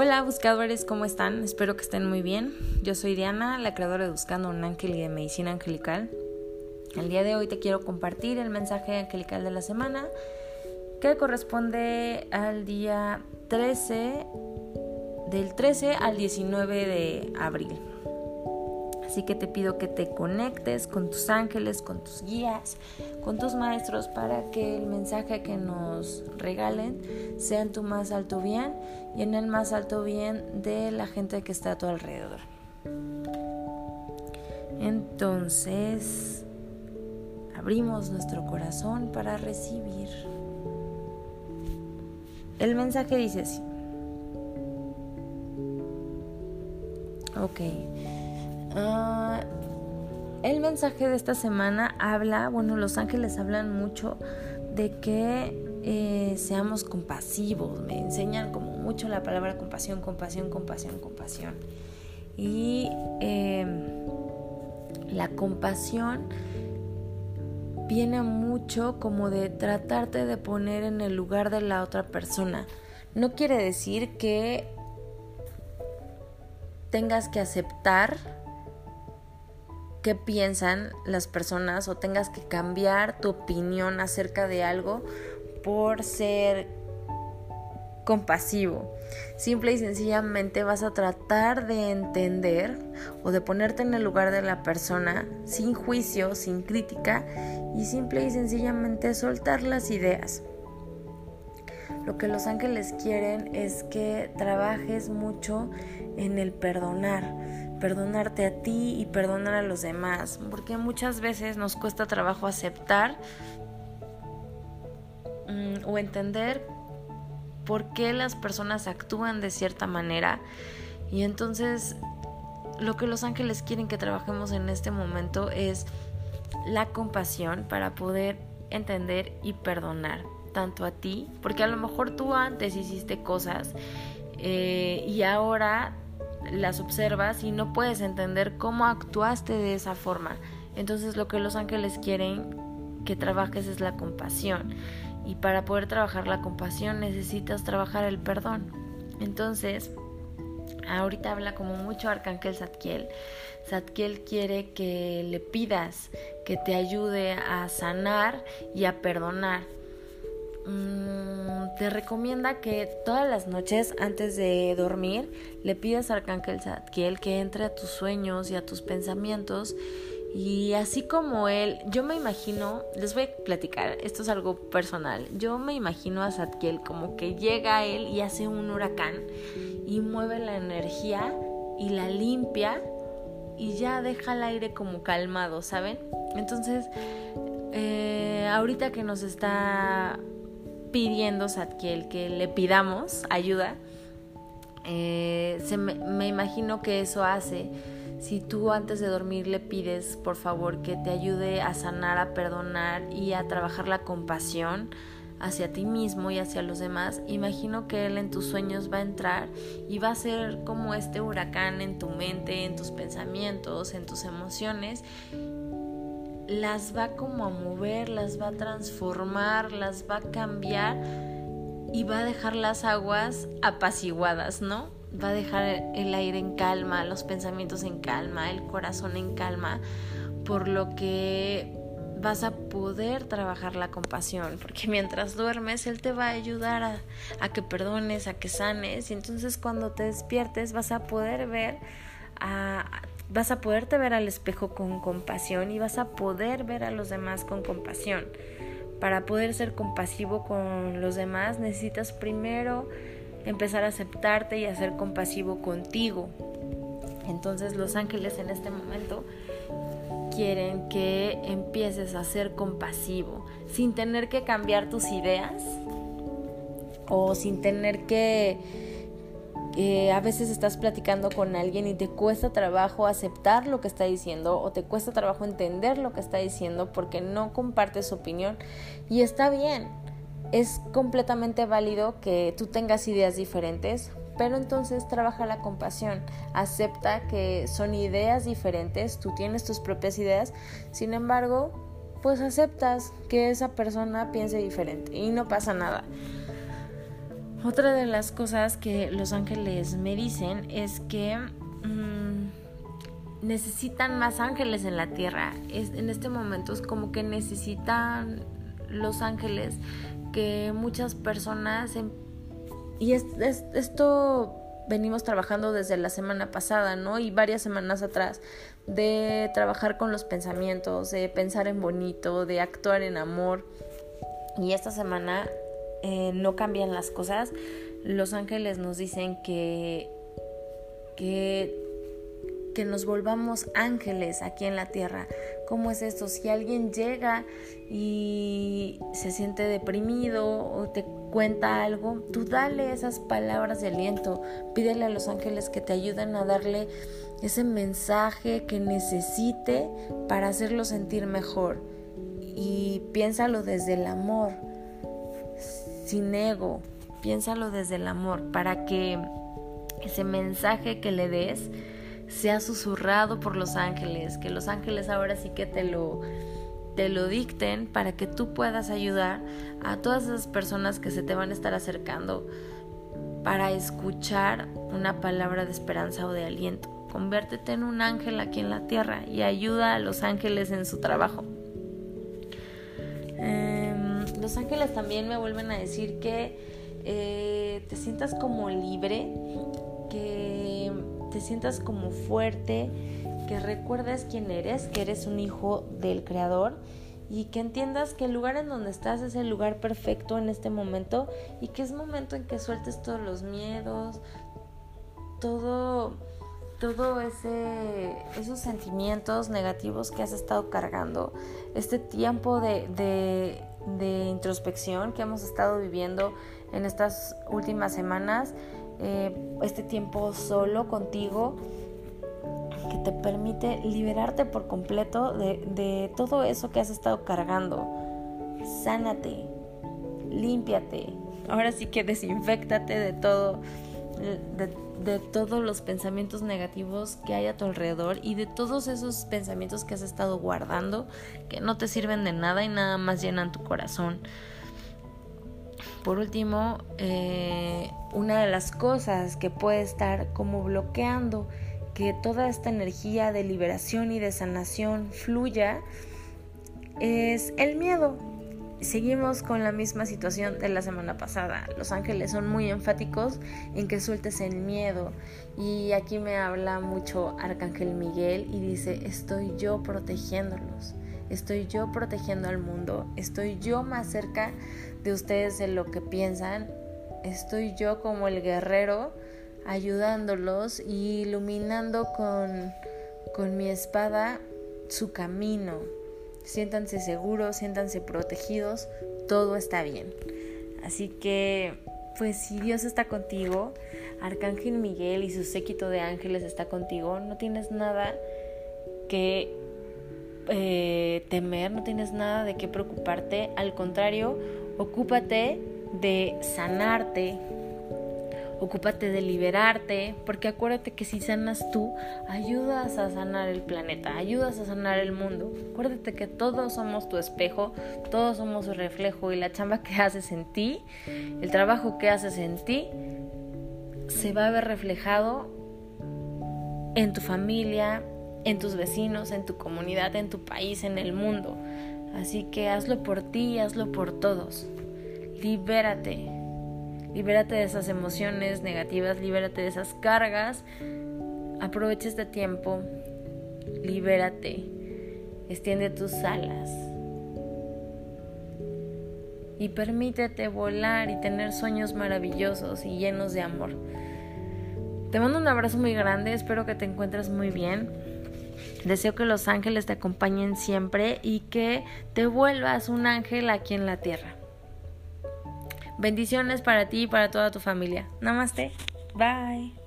Hola buscadores, ¿cómo están? Espero que estén muy bien. Yo soy Diana, la creadora de Buscando un Ángel y de Medicina Angelical. El día de hoy te quiero compartir el mensaje angelical de la semana que corresponde al día 13, del 13 al 19 de abril. Así que te pido que te conectes con tus ángeles, con tus guías, con tus maestros para que el mensaje que nos regalen sea en tu más alto bien y en el más alto bien de la gente que está a tu alrededor. Entonces, abrimos nuestro corazón para recibir. El mensaje dice así. Ok. Ah, el mensaje de esta semana habla, bueno, los ángeles hablan mucho de que eh, seamos compasivos, me enseñan como mucho la palabra compasión, compasión, compasión, compasión. Y em, la compasión viene mucho como de tratarte de poner en el lugar de la otra persona. No quiere decir que tengas que aceptar qué piensan las personas o tengas que cambiar tu opinión acerca de algo por ser compasivo. Simple y sencillamente vas a tratar de entender o de ponerte en el lugar de la persona sin juicio, sin crítica y simple y sencillamente soltar las ideas. Lo que los ángeles quieren es que trabajes mucho en el perdonar perdonarte a ti y perdonar a los demás, porque muchas veces nos cuesta trabajo aceptar mm, o entender por qué las personas actúan de cierta manera. Y entonces lo que los ángeles quieren que trabajemos en este momento es la compasión para poder entender y perdonar tanto a ti, porque a lo mejor tú antes hiciste cosas eh, y ahora las observas y no puedes entender cómo actuaste de esa forma. Entonces lo que los ángeles quieren que trabajes es la compasión. Y para poder trabajar la compasión necesitas trabajar el perdón. Entonces, ahorita habla como mucho Arcángel Zadkiel. Zadkiel quiere que le pidas que te ayude a sanar y a perdonar. Mm, te recomienda que todas las noches antes de dormir le pidas a Arcángel Zadkiel que entre a tus sueños y a tus pensamientos y así como él, yo me imagino, les voy a platicar, esto es algo personal, yo me imagino a Zadkiel como que llega a él y hace un huracán y mueve la energía y la limpia y ya deja el aire como calmado, ¿saben? Entonces, eh, ahorita que nos está pidiendo Satkiel que le pidamos ayuda, eh, se me, imagino que eso hace. Si tú antes de dormir le pides, por favor, que te ayude a sanar, a perdonar y a trabajar la compasión hacia ti mismo y hacia los demás, imagino que Él en tus sueños va a entrar y va a ser como este huracán en tu mente, en tus pensamientos, en tus emociones las va como a mover, las va a transformar, las va a cambiar y va a dejar las aguas apaciguadas, ¿no? Va a dejar el aire en calma, los pensamientos en calma, el corazón en calma, por lo que vas a poder trabajar la compasión, porque mientras duermes Él te va a ayudar a, a que perdones, a que sanes, y entonces cuando te despiertes vas a poder ver a, vas a poderte ver al espejo con compasión y vas a poder ver a los demás con compasión. Para poder ser compasivo con los demás necesitas primero empezar a aceptarte y a ser compasivo contigo. Entonces los ángeles en este momento quieren que empieces a ser compasivo sin tener que cambiar tus ideas o sin tener que a veces estás platicando con alguien y te cuesta trabajo aceptar lo que está diciendo o te cuesta trabajo entender lo que está diciendo porque no compartes su opinión y está bien. Es completamente válido que tú tengas ideas diferentes, pero entonces trabaja la compasión, acepta que son ideas diferentes, tú tienes tus propias ideas, sin embargo, pues aceptas que esa persona piense diferente y no pasa nada. Otra de las cosas que los ángeles me dicen es que mm, necesitan más ángeles en la tierra. Es, en este momento es como que necesitan los ángeles que muchas personas... Em, y esto venimos trabajando desde la semana pasada, ¿no? Y varias semanas atrás, de trabajar con los pensamientos, de pensar en bonito, de actuar en amor. Y esta semana eh, no cambian las cosas. Los ángeles nos dicen que, que, que nos volvamos ángeles aquí en la tierra. ¿Cómo es esto? Si alguien llega y se siente deprimido o te cuenta algo, tú dale esas palabras de aliento, pídele a los ángeles que te ayuden a darle ese mensaje que necesite para hacerlo sentir mejor. Y piénsalo desde el amor, sin ego, piénsalo desde el amor, para que ese mensaje que le des sea susurrado por los ángeles, que los ángeles ahora sí que te lo te lo dicten para que tú puedas ayudar a todas esas personas que se te van a estar acercando para escuchar una palabra de esperanza o de aliento. Conviértete en un ángel aquí en la tierra y ayuda a los ángeles en su trabajo. Los ángeles también me vuelven a decir que eh, te sientas como libre, que te sientas como fuerte, que recuerdes quién eres, que eres un hijo del Creador y que entiendas que el lugar en donde estás es el lugar perfecto en este momento y que es momento en que sueltes todos los miedos, todo todo ese esos sentimientos negativos que has estado cargando, este tiempo de, de introspección que hemos estado viviendo en estas últimas semanas, eh, este tiempo solo contigo que te permite liberarte por completo de, todo eso que has estado cargando. Sánate, límpiate. Ahora sí que desinfectate de todo, de, de todos los pensamientos negativos que hay a tu alrededor y de todos esos pensamientos que has estado guardando que no te sirven de nada y nada más llenan tu corazón. Por último, eh, una de las cosas que puede estar como bloqueando que toda esta energía de liberación y de sanación fluya es el miedo. Seguimos con la misma situación de la semana pasada. Los ángeles son muy enfáticos en que sueltes el miedo. Y aquí me habla mucho Arcángel Miguel y dice, estoy yo protegiéndolos. Estoy yo protegiendo al mundo. Estoy yo más cerca de ustedes de lo que piensan. Estoy yo como el guerrero ayudándolos y iluminando con, con mi espada su camino. Siéntanse seguros, siéntanse protegidos, todo está bien. Así que, pues si Dios está contigo, Arcángel Miguel y su séquito de ángeles está contigo, no tienes nada que eh, temer, no tienes nada de qué preocuparte, al contrario, ocúpate de sanarte, ocúpate de liberarte, porque acuérdate que si sanas tú, ayudas a sanar el planeta, ayudas a sanar el mundo. Acuérdate que todos somos tu espejo, todos somos tu reflejo y la chamba que haces en ti, el trabajo que haces en ti, se va a ver reflejado en tu familia, en tus vecinos, en tu comunidad, en tu país, en el mundo. Así que hazlo por ti y hazlo por todos. Libérate, Libérate de esas emociones negativas, libérate de esas cargas. Aprovecha este tiempo. Libérate. Extiende tus alas. Y permítete volar y tener sueños maravillosos y llenos de amor. Te mando un abrazo muy grande, espero que te encuentres muy bien. Deseo que los ángeles te acompañen siempre y que te vuelvas un ángel aquí en la tierra. Bendiciones para ti y para toda tu familia. Namaste. Bye.